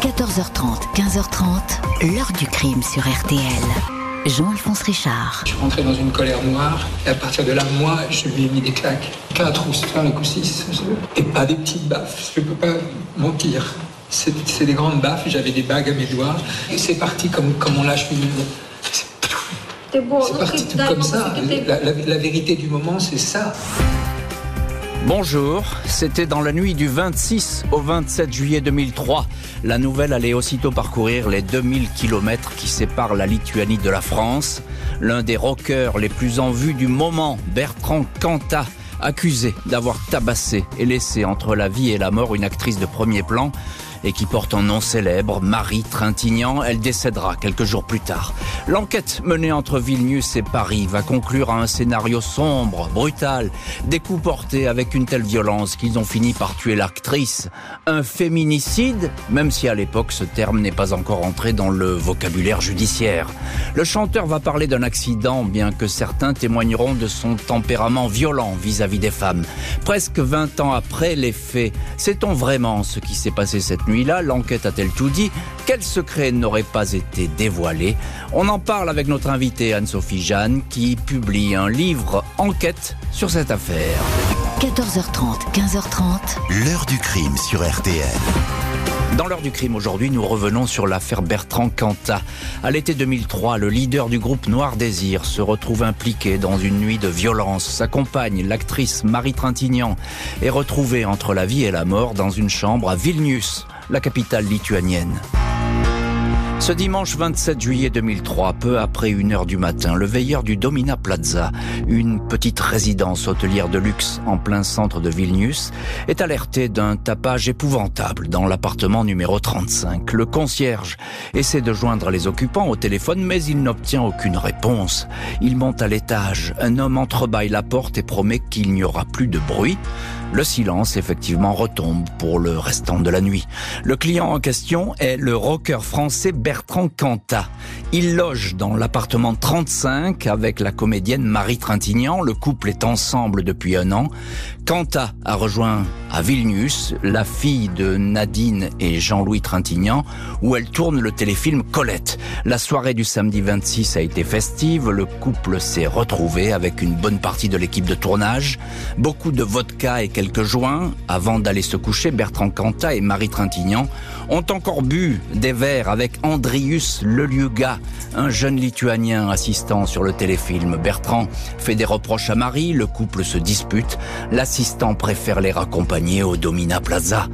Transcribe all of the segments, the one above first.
14h30, 15h30, l'heure du crime sur RTL. Jean-Alphonse Richard. Je suis rentré dans une colère noire et à partir de là, moi, je lui ai mis des claques. 4 ou 5 ou 6. Et pas des petites baffes, je peux pas mentir. C'est des grandes baffes, j'avais des bagues à mes doigts. Et c'est parti comme, comme on lâche une... C'est parti tout comme ça. La, la vérité du moment, c'est ça. Bonjour, c'était dans la nuit du 26 au 27 juillet 2003. La nouvelle allait aussitôt parcourir les 2000 km qui séparent la Lituanie de la France. L'un des rockers les plus en vue du moment, Bertrand Cantat, accusé d'avoir tabassé et laissé entre la vie et la mort une actrice de premier plan, et qui porte un nom célèbre, Marie Trintignant. Elle décédera quelques jours plus tard. L'enquête menée entre Vilnius et Paris va conclure à un scénario sombre, brutal, des coups portés avec une telle violence qu'ils ont fini par tuer l'actrice. Un féminicide, même si à l'époque ce terme n'est pas encore entré dans le vocabulaire judiciaire. Le chanteur va parler d'un accident, bien que certains témoigneront de son tempérament violent vis-à-vis -vis des femmes. Presque 20 ans après les faits, sait-on vraiment ce qui s'est passé cette nuit nuit-là, l'enquête a-t-elle tout dit? Quel secret n'aurait pas été dévoilé? On en parle avec notre invitée Anne-Sophie Jeanne qui publie un livre enquête sur cette affaire. 14h30, 15h30. L'heure du crime sur RTL. Dans l'heure du crime aujourd'hui, nous revenons sur l'affaire Bertrand Cantat. À l'été 2003, le leader du groupe Noir Désir se retrouve impliqué dans une nuit de violence. Sa compagne, l'actrice Marie Trintignant, est retrouvée entre la vie et la mort dans une chambre à Vilnius, la capitale lituanienne. Ce dimanche 27 juillet 2003, peu après une heure du matin, le veilleur du Domina Plaza, une petite résidence hôtelière de luxe en plein centre de Vilnius, est alerté d'un tapage épouvantable dans l'appartement numéro 35. Le concierge essaie de joindre les occupants au téléphone, mais il n'obtient aucune réponse. Il monte à l'étage. Un homme entrebâille la porte et promet qu'il n'y aura plus de bruit. Le silence, effectivement, retombe pour le restant de la nuit. Le client en question est le rocker français Bertrand Cantat. Il loge dans l'appartement 35 avec la comédienne Marie Trintignant. Le couple est ensemble depuis un an. Cantat a rejoint à Vilnius la fille de Nadine et Jean-Louis Trintignant où elle tourne le téléfilm Colette. La soirée du samedi 26 a été festive. Le couple s'est retrouvé avec une bonne partie de l'équipe de tournage. Beaucoup de vodka et quelques joints. Avant d'aller se coucher, Bertrand Cantat et Marie Trintignant ont encore bu des verres avec Andrius Leliuga, un jeune lituanien assistant sur le téléfilm. Bertrand fait des reproches à Marie, le couple se dispute, l'assistant préfère les raccompagner au Domina Plaza.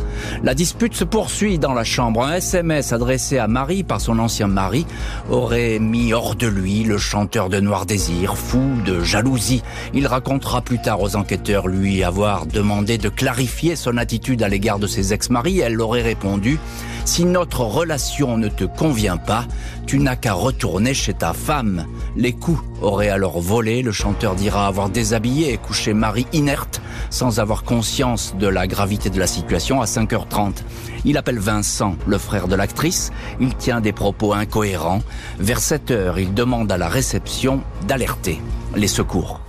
La dispute se poursuit dans la chambre. Un SMS adressé à Marie par son ancien mari aurait mis hors de lui le chanteur de Noir Désir, fou de jalousie. Il racontera plus tard aux enquêteurs lui avoir demandé de clarifier son attitude à l'égard de ses ex-maris. Elle aurait répondu si notre relation ne te convient pas, tu n'as qu'à retourner chez ta femme. Les coups auraient alors volé, le chanteur dira avoir déshabillé et couché Marie inerte, sans avoir conscience de la gravité de la situation à 5h30. Il appelle Vincent, le frère de l'actrice, il tient des propos incohérents. Vers 7h, il demande à la réception d'alerter les secours.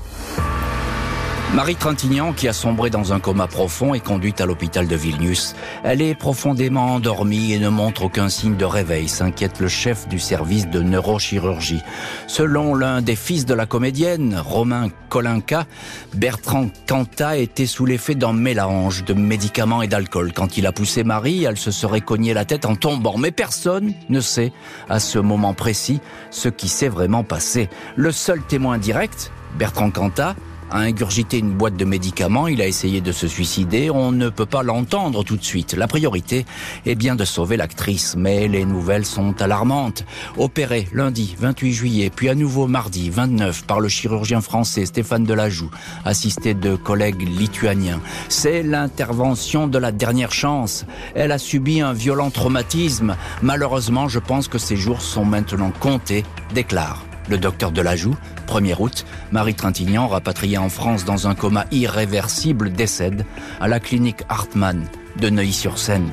Marie Trintignant, qui a sombré dans un coma profond, est conduite à l'hôpital de Vilnius. Elle est profondément endormie et ne montre aucun signe de réveil, s'inquiète le chef du service de neurochirurgie. Selon l'un des fils de la comédienne, Romain Kolinka, Bertrand Cantat était sous l'effet d'un mélange de médicaments et d'alcool. Quand il a poussé Marie, elle se serait cognée la tête en tombant. Mais personne ne sait, à ce moment précis, ce qui s'est vraiment passé. Le seul témoin direct, Bertrand Cantat, a ingurgité une boîte de médicaments, il a essayé de se suicider, on ne peut pas l'entendre tout de suite. La priorité est bien de sauver l'actrice, mais les nouvelles sont alarmantes. Opéré lundi 28 juillet, puis à nouveau mardi 29 par le chirurgien français Stéphane Delajoux, assisté de collègues lituaniens. C'est l'intervention de la dernière chance. Elle a subi un violent traumatisme. Malheureusement, je pense que ses jours sont maintenant comptés, déclare le docteur Delajoux, 1er août, Marie Trintignant, rapatriée en France dans un coma irréversible, décède à la clinique Hartmann de Neuilly-sur-Seine.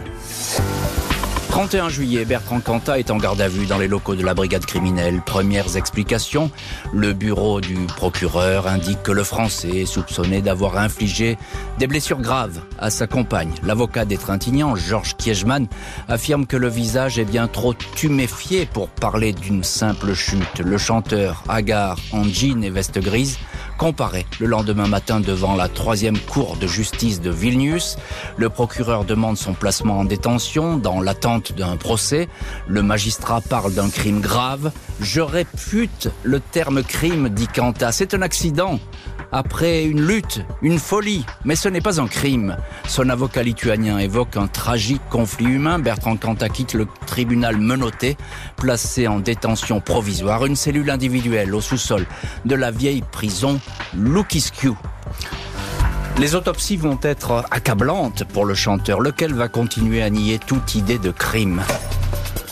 31 juillet, Bertrand Cantat est en garde à vue dans les locaux de la brigade criminelle. Premières explications, le bureau du procureur indique que le Français est soupçonné d'avoir infligé des blessures graves à sa compagne. L'avocat des Trintignants, Georges Kiechman, affirme que le visage est bien trop tuméfié pour parler d'une simple chute. Le chanteur, hagard en jean et veste grise, comparaît le lendemain matin devant la troisième cour de justice de Vilnius. Le procureur demande son placement en détention dans l'attente d'un procès. Le magistrat parle d'un crime grave. Je répute le terme crime, dit Quanta. C'est un accident après une lutte, une folie, mais ce n'est pas un crime. Son avocat lituanien évoque un tragique conflit humain. Bertrand Cantat quitte le tribunal menotté, placé en détention provisoire, une cellule individuelle au sous-sol de la vieille prison Lukiskiu. Les autopsies vont être accablantes pour le chanteur, lequel va continuer à nier toute idée de crime?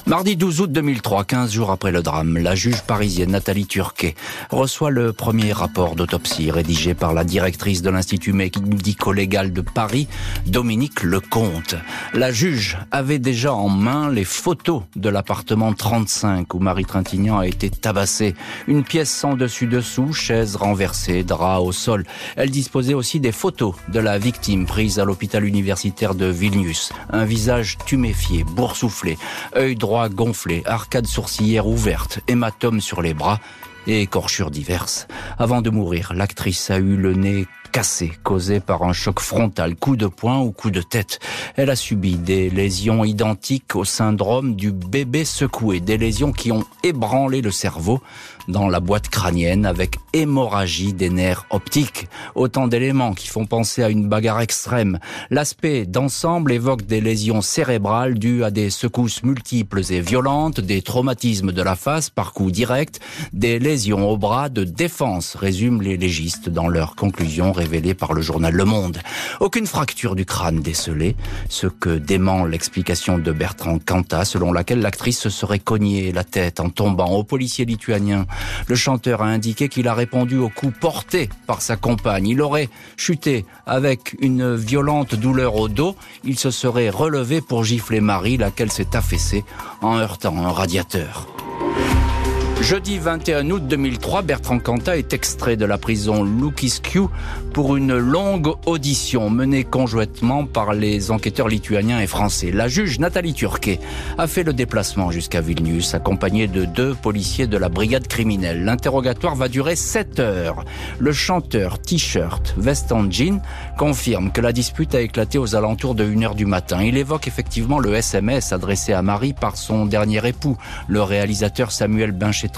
Mardi 12 août 2003, 15 jours après le drame, la juge parisienne Nathalie Turquet reçoit le premier rapport d'autopsie rédigé par la directrice de l'Institut médico-légal de Paris, Dominique Lecomte. La juge avait déjà en main les photos de l'appartement 35 où Marie Trintignant a été tabassée. Une pièce sans dessus-dessous, chaise renversée, drap au sol. Elle disposait aussi des photos de la victime prise à l'hôpital universitaire de Vilnius. Un visage tuméfié, boursouflé, œil droit gonflé, arcade sourcilière ouverte, hématome sur les bras et écorchures diverses. Avant de mourir, l'actrice a eu le nez cassé, causé par un choc frontal, coup de poing ou coup de tête. Elle a subi des lésions identiques au syndrome du bébé secoué, des lésions qui ont ébranlé le cerveau dans la boîte crânienne avec hémorragie des nerfs optiques. Autant d'éléments qui font penser à une bagarre extrême. L'aspect d'ensemble évoque des lésions cérébrales dues à des secousses multiples et violentes, des traumatismes de la face par coup direct, des lésions au bras de défense, résument les légistes dans leur conclusion révélée par le journal Le Monde. Aucune fracture du crâne décelée, ce que dément l'explication de Bertrand Cantat selon laquelle l'actrice se serait cognée la tête en tombant au policier lituanien le chanteur a indiqué qu'il a répondu au coup porté par sa compagne. Il aurait chuté avec une violente douleur au dos. Il se serait relevé pour gifler Marie, laquelle s'est affaissée en heurtant un radiateur. Jeudi 21 août 2003, Bertrand Cantat est extrait de la prison Lukiskiu pour une longue audition menée conjointement par les enquêteurs lituaniens et français. La juge Nathalie Turquet a fait le déplacement jusqu'à Vilnius, accompagnée de deux policiers de la brigade criminelle. L'interrogatoire va durer 7 heures. Le chanteur T-shirt, veste jean, confirme que la dispute a éclaté aux alentours de 1 heure du matin. Il évoque effectivement le SMS adressé à Marie par son dernier époux, le réalisateur Samuel Binchet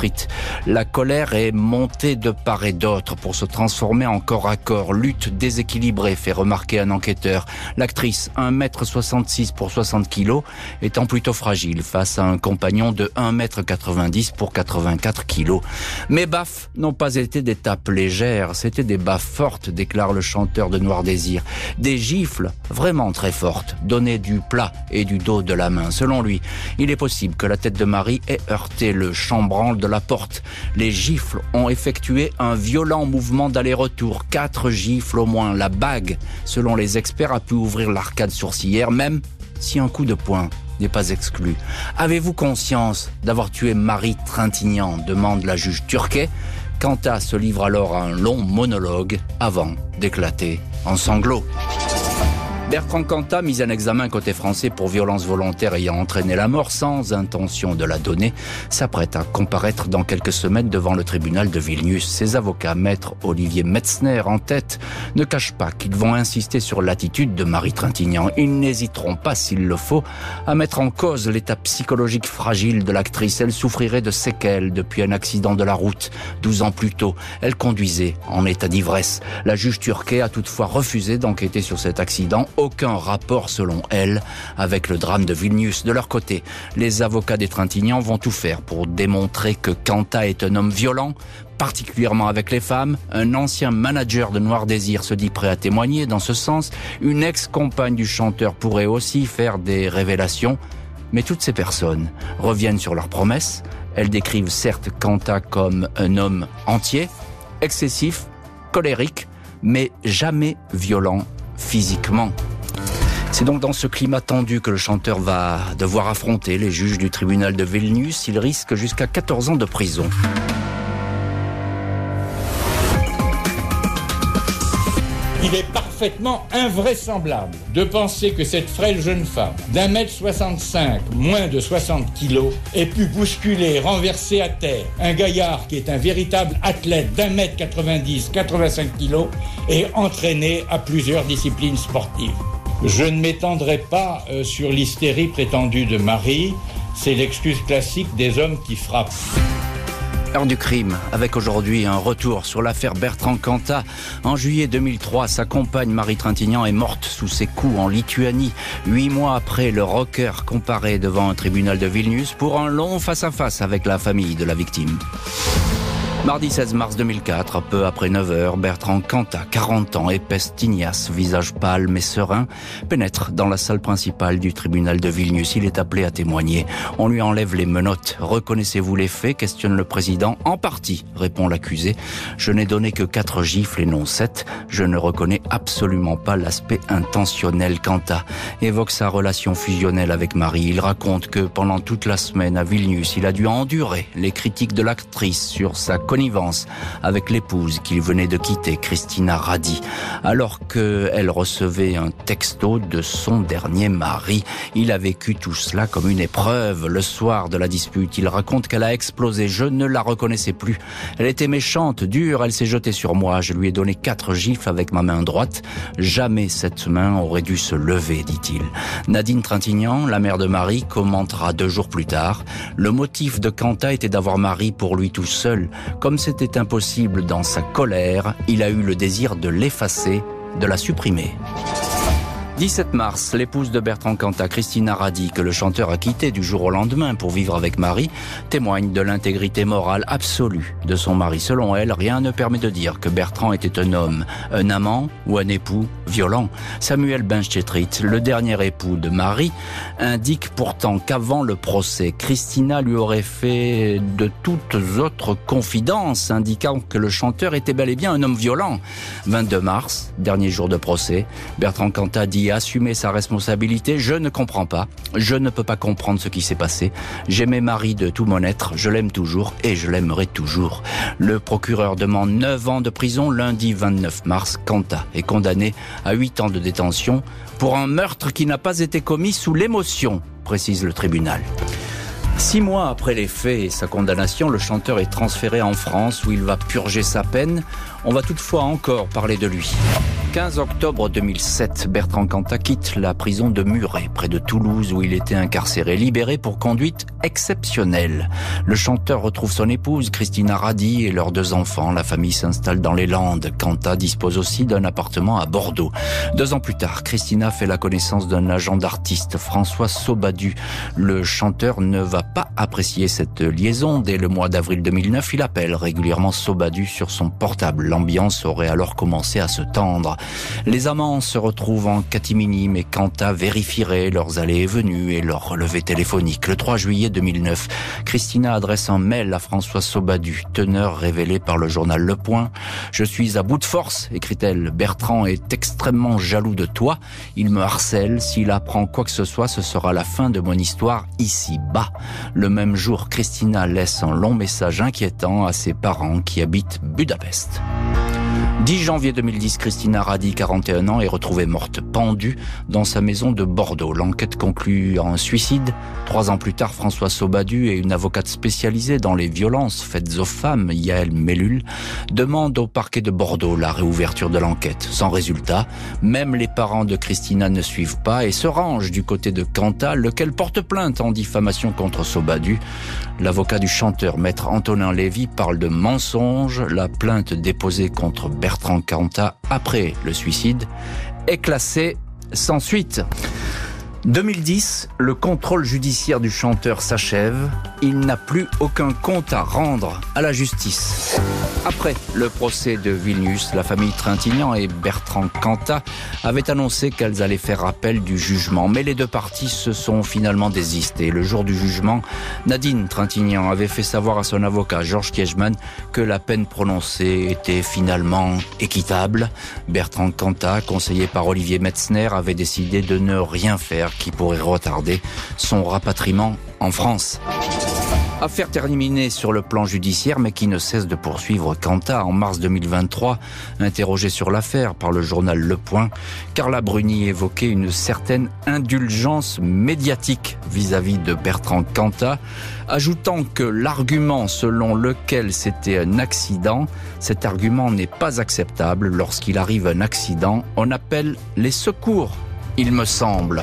la colère est montée de part et d'autre pour se transformer en corps à corps. Lutte déséquilibrée, fait remarquer un enquêteur. L'actrice, 1m66 pour 60 kg, étant plutôt fragile face à un compagnon de 1m90 pour 84 kg. Mes baffes n'ont pas été des tapes légères, c'était des baffes fortes, déclare le chanteur de Noir Désir. Des gifles vraiment très fortes, données du plat et du dos de la main. Selon lui, il est possible que la tête de Marie ait heurté le chambranle la porte. Les gifles ont effectué un violent mouvement d'aller-retour. Quatre gifles au moins. La bague, selon les experts, a pu ouvrir l'arcade sourcilière, même si un coup de poing n'est pas exclu. Avez-vous conscience d'avoir tué Marie Trintignant? demande la juge turquet. Quanta se livre alors à un long monologue avant d'éclater en sanglots. Bertrand Cantat, mis en examen côté français pour violence volontaire ayant entraîné la mort sans intention de la donner, s'apprête à comparaître dans quelques semaines devant le tribunal de Vilnius. Ses avocats, maître Olivier Metzner en tête, ne cachent pas qu'ils vont insister sur l'attitude de Marie Trintignant. Ils n'hésiteront pas, s'il le faut, à mettre en cause l'état psychologique fragile de l'actrice. Elle souffrirait de séquelles depuis un accident de la route, 12 ans plus tôt. Elle conduisait en état d'ivresse. La juge turquée a toutefois refusé d'enquêter sur cet accident aucun rapport, selon elle, avec le drame de Vilnius. De leur côté, les avocats des Trintignants vont tout faire pour démontrer que Quanta est un homme violent, particulièrement avec les femmes. Un ancien manager de Noir Désir se dit prêt à témoigner dans ce sens. Une ex-compagne du chanteur pourrait aussi faire des révélations. Mais toutes ces personnes reviennent sur leurs promesses. Elles décrivent certes Quanta comme un homme entier, excessif, colérique, mais jamais violent physiquement. C'est donc dans ce climat tendu que le chanteur va devoir affronter les juges du tribunal de Vilnius. Il risque jusqu'à 14 ans de prison. Il est parfaitement invraisemblable de penser que cette frêle jeune femme d'un mètre 65, moins de 60 kilos, ait pu bousculer, renverser à terre un gaillard qui est un véritable athlète d'un mètre 90, 85 kilos et entraîné à plusieurs disciplines sportives. Je ne m'étendrai pas euh, sur l'hystérie prétendue de Marie, c'est l'excuse classique des hommes qui frappent. Heure du crime, avec aujourd'hui un retour sur l'affaire Bertrand Cantat. En juillet 2003, sa compagne Marie Trintignant est morte sous ses coups en Lituanie. Huit mois après, le rocker comparé devant un tribunal de Vilnius pour un long face-à-face avec la famille de la victime. Mardi 16 mars 2004, peu après 9 heures, Bertrand Cantat, 40 ans, épaisse tignasse, visage pâle mais serein, pénètre dans la salle principale du tribunal de Vilnius. Il est appelé à témoigner. On lui enlève les menottes. Reconnaissez-vous les faits? questionne le président. En partie, répond l'accusé. Je n'ai donné que quatre gifles et non sept. Je ne reconnais absolument pas l'aspect intentionnel. Cantat évoque sa relation fusionnelle avec Marie. Il raconte que pendant toute la semaine à Vilnius, il a dû endurer les critiques de l'actrice sur sa avec l'épouse qu'il venait de quitter, Christina Radi, alors qu'elle recevait un texto de son dernier mari. Il a vécu tout cela comme une épreuve. Le soir de la dispute, il raconte qu'elle a explosé. Je ne la reconnaissais plus. Elle était méchante, dure, elle s'est jetée sur moi. Je lui ai donné quatre gifles avec ma main droite. Jamais cette main aurait dû se lever, dit-il. Nadine Trintignant, la mère de Marie, commentera deux jours plus tard. Le motif de Quentin était d'avoir Marie pour lui tout seul. Comme c'était impossible dans sa colère, il a eu le désir de l'effacer, de la supprimer. 17 mars, l'épouse de Bertrand Cantat, Christina Radi, que le chanteur a quitté du jour au lendemain pour vivre avec Marie, témoigne de l'intégrité morale absolue de son mari. Selon elle, rien ne permet de dire que Bertrand était un homme, un amant ou un époux violent. Samuel Benchetrit, le dernier époux de Marie, indique pourtant qu'avant le procès, Christina lui aurait fait de toutes autres confidences, indiquant que le chanteur était bel et bien un homme violent. 22 mars, dernier jour de procès, Bertrand Cantat dit assumer sa responsabilité. Je ne comprends pas. Je ne peux pas comprendre ce qui s'est passé. J'aimais Marie de tout mon être. Je l'aime toujours et je l'aimerai toujours. Le procureur demande 9 ans de prison lundi 29 mars. Quanta est condamné à 8 ans de détention pour un meurtre qui n'a pas été commis sous l'émotion, précise le tribunal. Six mois après les faits et sa condamnation, le chanteur est transféré en France où il va purger sa peine. On va toutefois encore parler de lui. 15 octobre 2007, Bertrand Cantat quitte la prison de Muret, près de Toulouse, où il était incarcéré, libéré pour conduite exceptionnelle. Le chanteur retrouve son épouse, Christina Radi, et leurs deux enfants. La famille s'installe dans les Landes. Cantat dispose aussi d'un appartement à Bordeaux. Deux ans plus tard, Christina fait la connaissance d'un agent d'artiste, François Sobadu. Le chanteur ne va pas apprécier cette liaison. Dès le mois d'avril 2009, il appelle régulièrement Sobadu sur son portable. L'ambiance aurait alors commencé à se tendre. Les amants se retrouvent en catimini, mais Quanta vérifierait leurs allées et venues et leurs relevés téléphoniques. Le 3 juillet 2009, Christina adresse un mail à François Sobadu, teneur révélé par le journal Le Point. Je suis à bout de force, écrit-elle. Bertrand est extrêmement jaloux de toi. Il me harcèle. S'il apprend quoi que ce soit, ce sera la fin de mon histoire ici-bas. Le même jour, Christina laisse un long message inquiétant à ses parents qui habitent Budapest. Thank you. 10 janvier 2010, Christina Radi, 41 ans, est retrouvée morte pendue dans sa maison de Bordeaux. L'enquête conclut en suicide. Trois ans plus tard, François Sobadu et une avocate spécialisée dans les violences faites aux femmes, Yael Mellul, demandent au parquet de Bordeaux la réouverture de l'enquête. Sans résultat, même les parents de Christina ne suivent pas et se rangent du côté de Cantal, lequel porte plainte en diffamation contre Sobadu. L'avocat du chanteur, maître Antonin Lévy, parle de mensonge. La plainte déposée contre Bertrand Cantat après le suicide est classée sans suite. 2010, le contrôle judiciaire du chanteur s'achève. Il n'a plus aucun compte à rendre à la justice. Après le procès de Vilnius, la famille Trintignant et Bertrand Cantat avaient annoncé qu'elles allaient faire appel du jugement. Mais les deux parties se sont finalement désistées. Le jour du jugement, Nadine Trintignant avait fait savoir à son avocat Georges Kiechman que la peine prononcée était finalement équitable. Bertrand Cantat, conseillé par Olivier Metzner, avait décidé de ne rien faire qui pourrait retarder son rapatriement en France. Affaire terminée sur le plan judiciaire, mais qui ne cesse de poursuivre Quanta. En mars 2023, interrogée sur l'affaire par le journal Le Point, Carla Bruni évoquait une certaine indulgence médiatique vis-à-vis de Bertrand Cantat, ajoutant que l'argument selon lequel c'était un accident, cet argument n'est pas acceptable. Lorsqu'il arrive un accident, on appelle les secours, il me semble.